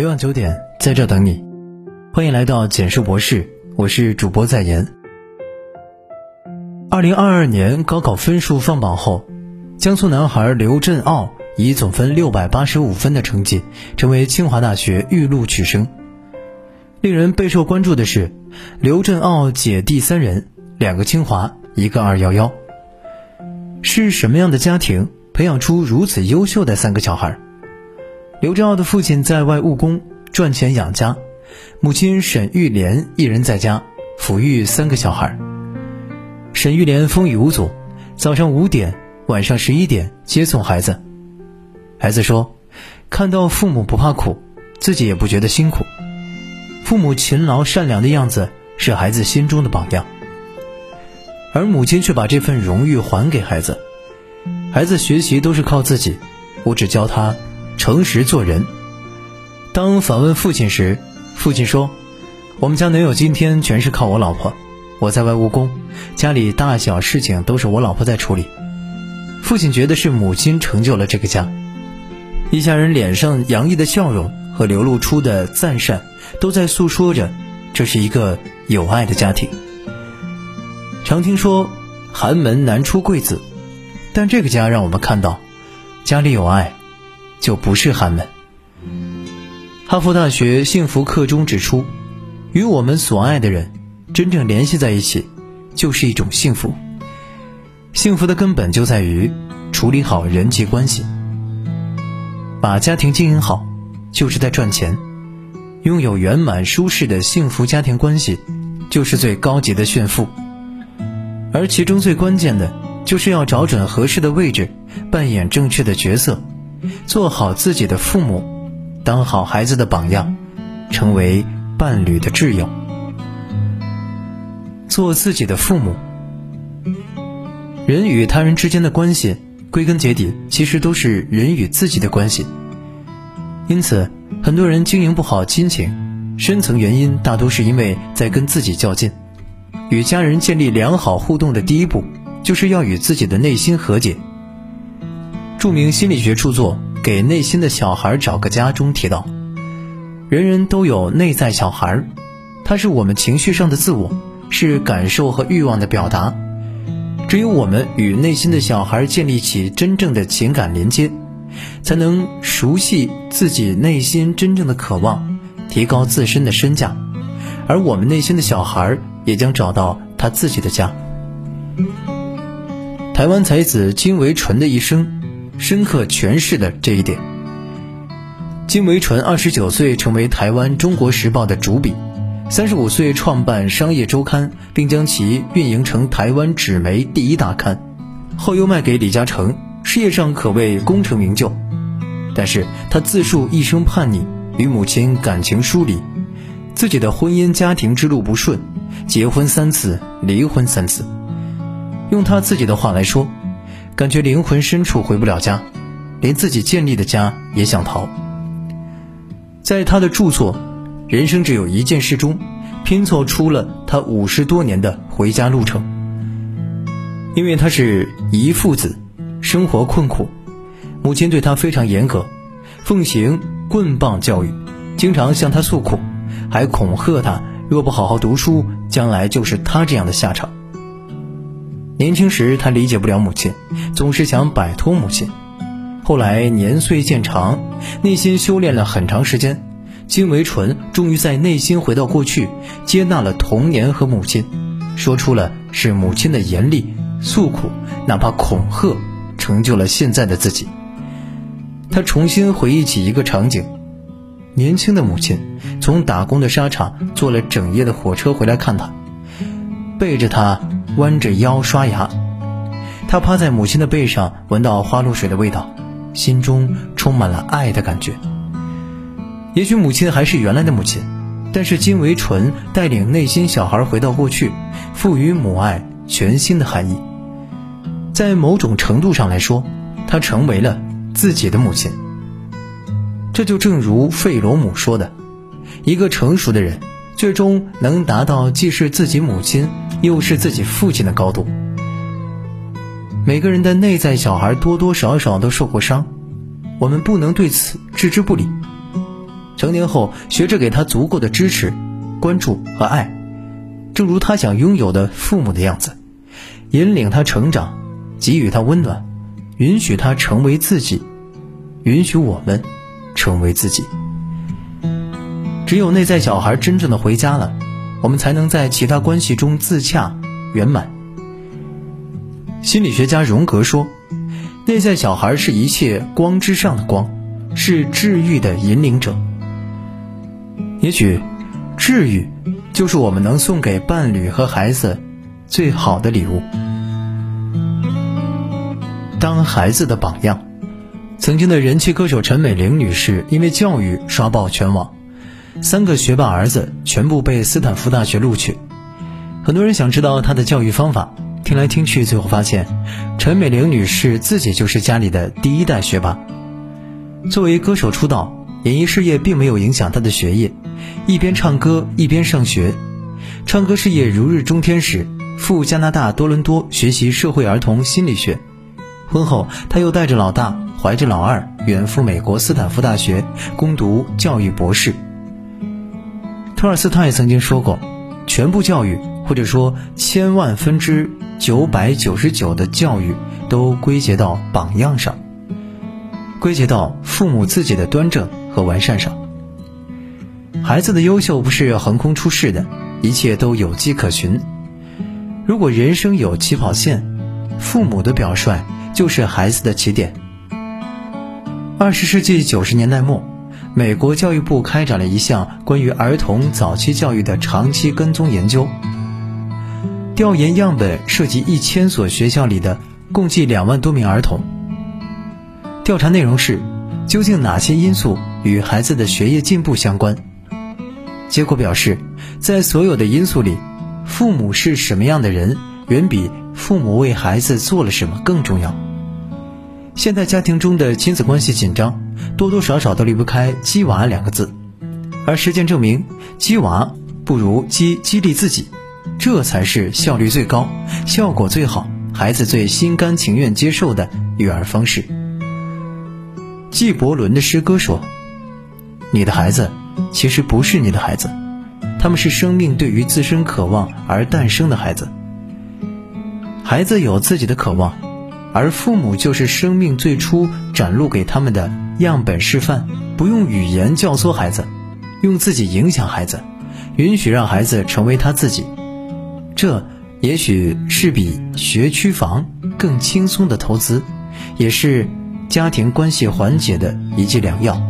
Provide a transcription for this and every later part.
每晚九点，在这等你。欢迎来到简述博士，我是主播在言。二零二二年高考分数放榜后，江苏男孩刘振傲以总分六百八十五分的成绩，成为清华大学预录取生。令人备受关注的是，刘振傲姐弟三人，两个清华，一个二幺幺。是什么样的家庭培养出如此优秀的三个小孩？刘振傲的父亲在外务工赚钱养家，母亲沈玉莲一人在家抚育三个小孩。沈玉莲风雨无阻，早上五点，晚上十一点接送孩子。孩子说：“看到父母不怕苦，自己也不觉得辛苦。父母勤劳善良的样子是孩子心中的榜样。”而母亲却把这份荣誉还给孩子，孩子学习都是靠自己，我只教他诚实做人。当访问父亲时，父亲说：“我们家能有今天，全是靠我老婆。我在外务工，家里大小事情都是我老婆在处理。”父亲觉得是母亲成就了这个家。一家人脸上洋溢的笑容和流露出的赞善，都在诉说着这是一个有爱的家庭。常听说寒门难出贵子，但这个家让我们看到，家里有爱，就不是寒门。哈佛大学幸福课中指出，与我们所爱的人真正联系在一起，就是一种幸福。幸福的根本就在于处理好人际关系，把家庭经营好，就是在赚钱。拥有圆满舒适的幸福家庭关系，就是最高级的炫富。而其中最关键的，就是要找准合适的位置，扮演正确的角色，做好自己的父母，当好孩子的榜样，成为伴侣的挚友。做自己的父母，人与他人之间的关系，归根结底其实都是人与自己的关系。因此，很多人经营不好亲情，深层原因大多是因为在跟自己较劲。与家人建立良好互动的第一步，就是要与自己的内心和解。著名心理学著作《给内心的小孩找个家》中提到，人人都有内在小孩，他是我们情绪上的自我，是感受和欲望的表达。只有我们与内心的小孩建立起真正的情感连接，才能熟悉自己内心真正的渴望，提高自身的身价。而我们内心的小孩。也将找到他自己的家。台湾才子金维纯的一生，深刻诠释了这一点。金维纯二十九岁成为台湾《中国时报》的主笔，三十五岁创办《商业周刊》，并将其运营成台湾纸媒第一大刊，后又卖给李嘉诚，事业上可谓功成名就。但是他自述一生叛逆，与母亲感情疏离，自己的婚姻家庭之路不顺。结婚三次，离婚三次。用他自己的话来说，感觉灵魂深处回不了家，连自己建立的家也想逃。在他的著作《人生只有一件事》中，拼凑出了他五十多年的回家路程。因为他是遗父子，生活困苦，母亲对他非常严格，奉行棍棒教育，经常向他诉苦，还恐吓他。若不好好读书，将来就是他这样的下场。年轻时，他理解不了母亲，总是想摆脱母亲。后来年岁渐长，内心修炼了很长时间，金维纯终于在内心回到过去，接纳了童年和母亲，说出了是母亲的严厉诉苦，哪怕恐吓，成就了现在的自己。他重新回忆起一个场景。年轻的母亲从打工的沙场坐了整夜的火车回来看他，背着他弯着腰刷牙，他趴在母亲的背上，闻到花露水的味道，心中充满了爱的感觉。也许母亲还是原来的母亲，但是金维纯带领内心小孩回到过去，赋予母爱全新的含义。在某种程度上来说，她成为了自己的母亲。这就正如费罗姆说的，一个成熟的人，最终能达到既是自己母亲又是自己父亲的高度。每个人的内在小孩多多少少都受过伤，我们不能对此置之不理。成年后，学着给他足够的支持、关注和爱，正如他想拥有的父母的样子，引领他成长，给予他温暖，允许他成为自己，允许我们成为自己。只有内在小孩真正的回家了，我们才能在其他关系中自洽圆满。心理学家荣格说：“内在小孩是一切光之上的光，是治愈的引领者。”也许，治愈就是我们能送给伴侣和孩子最好的礼物。当孩子的榜样，曾经的人气歌手陈美玲女士因为教育刷爆全网。三个学霸儿子全部被斯坦福大学录取，很多人想知道他的教育方法，听来听去，最后发现，陈美玲女士自己就是家里的第一代学霸。作为歌手出道，演艺事业并没有影响她的学业，一边唱歌一边上学，唱歌事业如日中天时，赴加拿大多伦多学习社会儿童心理学。婚后，她又带着老大，怀着老二，远赴美国斯坦福大学攻读教育博士。托尔斯泰曾经说过：“全部教育，或者说千万分之九百九十九的教育，都归结到榜样上，归结到父母自己的端正和完善上。孩子的优秀不是横空出世的，一切都有迹可循。如果人生有起跑线，父母的表率就是孩子的起点。”二十世纪九十年代末。美国教育部开展了一项关于儿童早期教育的长期跟踪研究，调研样本涉及一千所学校里的共计两万多名儿童。调查内容是：究竟哪些因素与孩子的学业进步相关？结果表示，在所有的因素里，父母是什么样的人，远比父母为孩子做了什么更重要。现代家庭中的亲子关系紧张。多多少少都离不开“鸡娃”两个字，而实践证明，鸡娃不如鸡激励自己，这才是效率最高、效果最好、孩子最心甘情愿接受的育儿方式。纪伯伦的诗歌说：“你的孩子其实不是你的孩子，他们是生命对于自身渴望而诞生的孩子。孩子有自己的渴望，而父母就是生命最初展露给他们的。”样本示范，不用语言教唆孩子，用自己影响孩子，允许让孩子成为他自己，这也许是比学区房更轻松的投资，也是家庭关系缓解的一剂良药。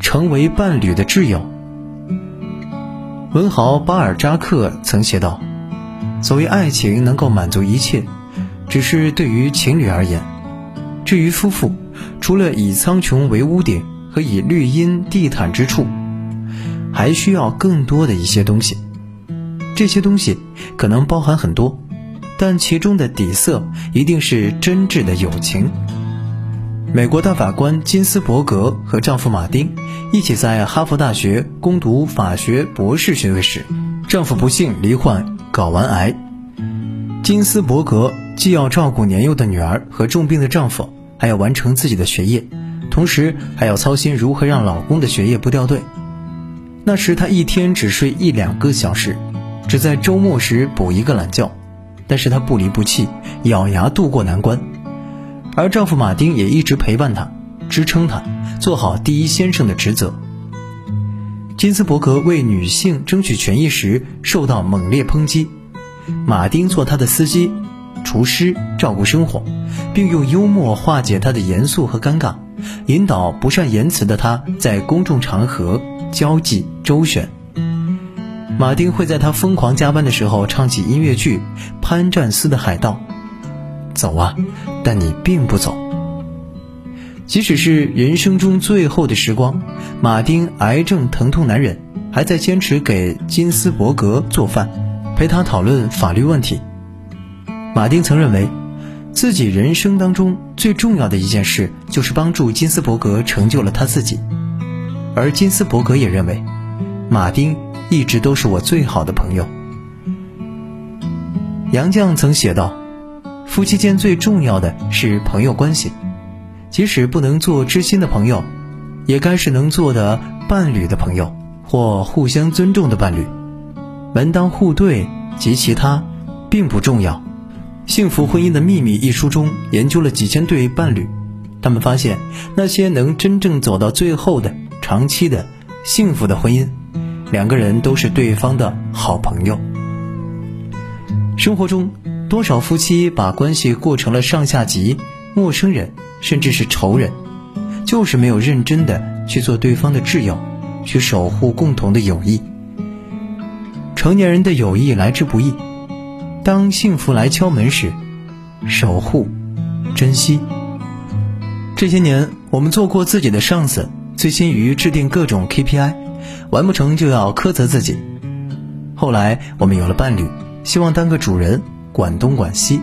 成为伴侣的挚友，文豪巴尔扎克曾写道：“所谓爱情能够满足一切，只是对于情侣而言。”至于夫妇，除了以苍穹为屋顶和以绿荫地毯之处，还需要更多的一些东西。这些东西可能包含很多，但其中的底色一定是真挚的友情。美国大法官金斯伯格和丈夫马丁一起在哈佛大学攻读法学博士学位时，丈夫不幸罹患睾丸癌。金斯伯格既要照顾年幼的女儿和重病的丈夫。还要完成自己的学业，同时还要操心如何让老公的学业不掉队。那时她一天只睡一两个小时，只在周末时补一个懒觉。但是她不离不弃，咬牙度过难关。而丈夫马丁也一直陪伴她，支撑她，做好第一先生的职责。金斯伯格为女性争取权益时受到猛烈抨击，马丁做他的司机。厨师照顾生活，并用幽默化解他的严肃和尴尬，引导不善言辞的他在公众场合交际周旋。马丁会在他疯狂加班的时候唱起音乐剧《潘占斯的海盗》，走啊，但你并不走。即使是人生中最后的时光，马丁癌症疼痛难忍，还在坚持给金斯伯格做饭，陪他讨论法律问题。马丁曾认为，自己人生当中最重要的一件事就是帮助金斯伯格成就了他自己，而金斯伯格也认为，马丁一直都是我最好的朋友。杨绛曾写道：“夫妻间最重要的是朋友关系，即使不能做知心的朋友，也该是能做的伴侣的朋友，或互相尊重的伴侣。门当户对及其他，并不重要。《幸福婚姻的秘密》一书中研究了几千对伴侣，他们发现，那些能真正走到最后的、长期的、幸福的婚姻，两个人都是对方的好朋友。生活中，多少夫妻把关系过成了上下级、陌生人，甚至是仇人。就是没有认真的去做对方的挚友，去守护共同的友谊。成年人的友谊来之不易，当幸福来敲门时，守护，珍惜。这些年，我们做过自己的上司，醉心于制定各种 KPI，完不成就要苛责自己。后来，我们有了伴侣，希望当个主人，管东管西。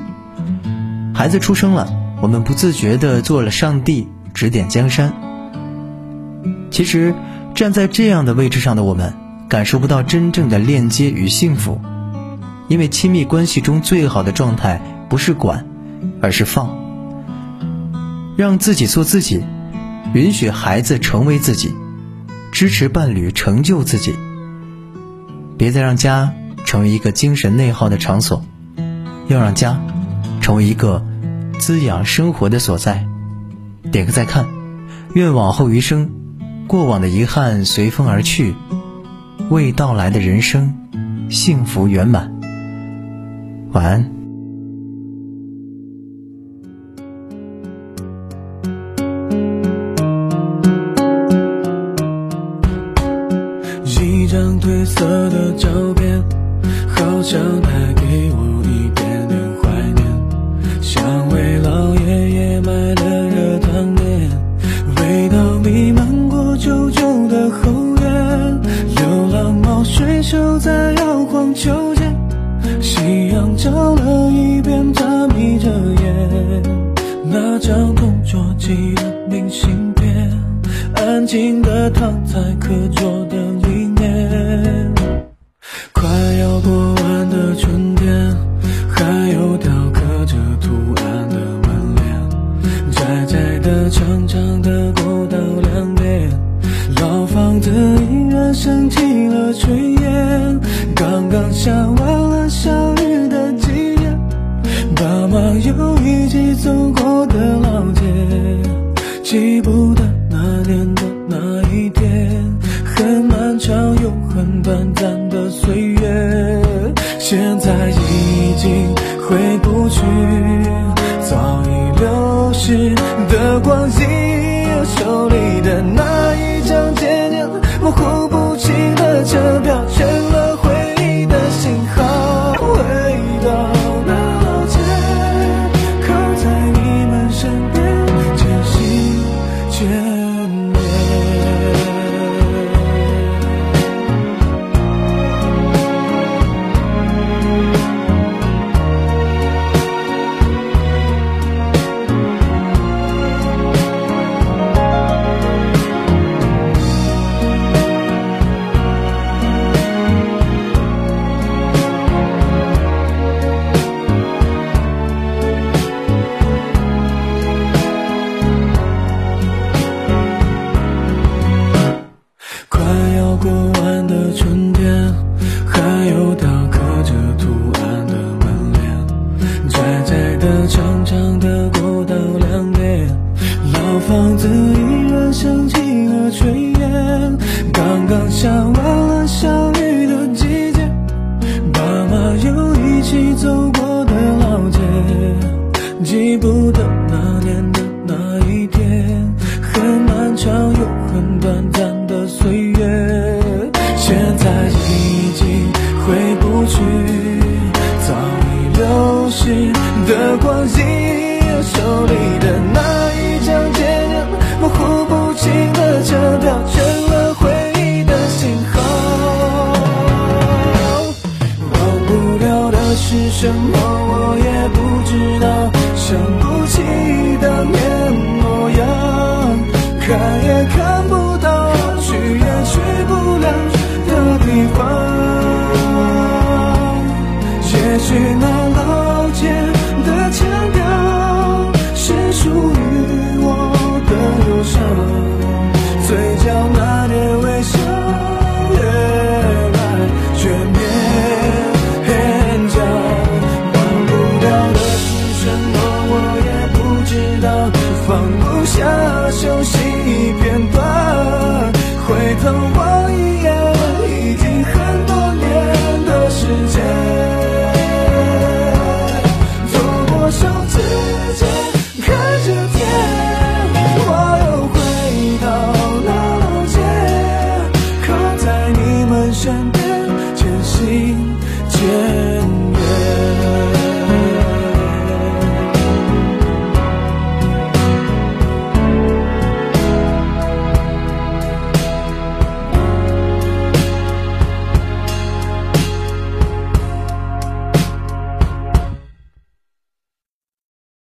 孩子出生了，我们不自觉地做了上帝。指点江山。其实，站在这样的位置上的我们，感受不到真正的链接与幸福，因为亲密关系中最好的状态不是管，而是放。让自己做自己，允许孩子成为自己，支持伴侣成就自己。别再让家成为一个精神内耗的场所，要让家成为一个滋养生活的所在。点个再看，愿往后余生，过往的遗憾随风而去，未到来的人生，幸福圆满。晚安。长长的。流逝的光阴，又抽离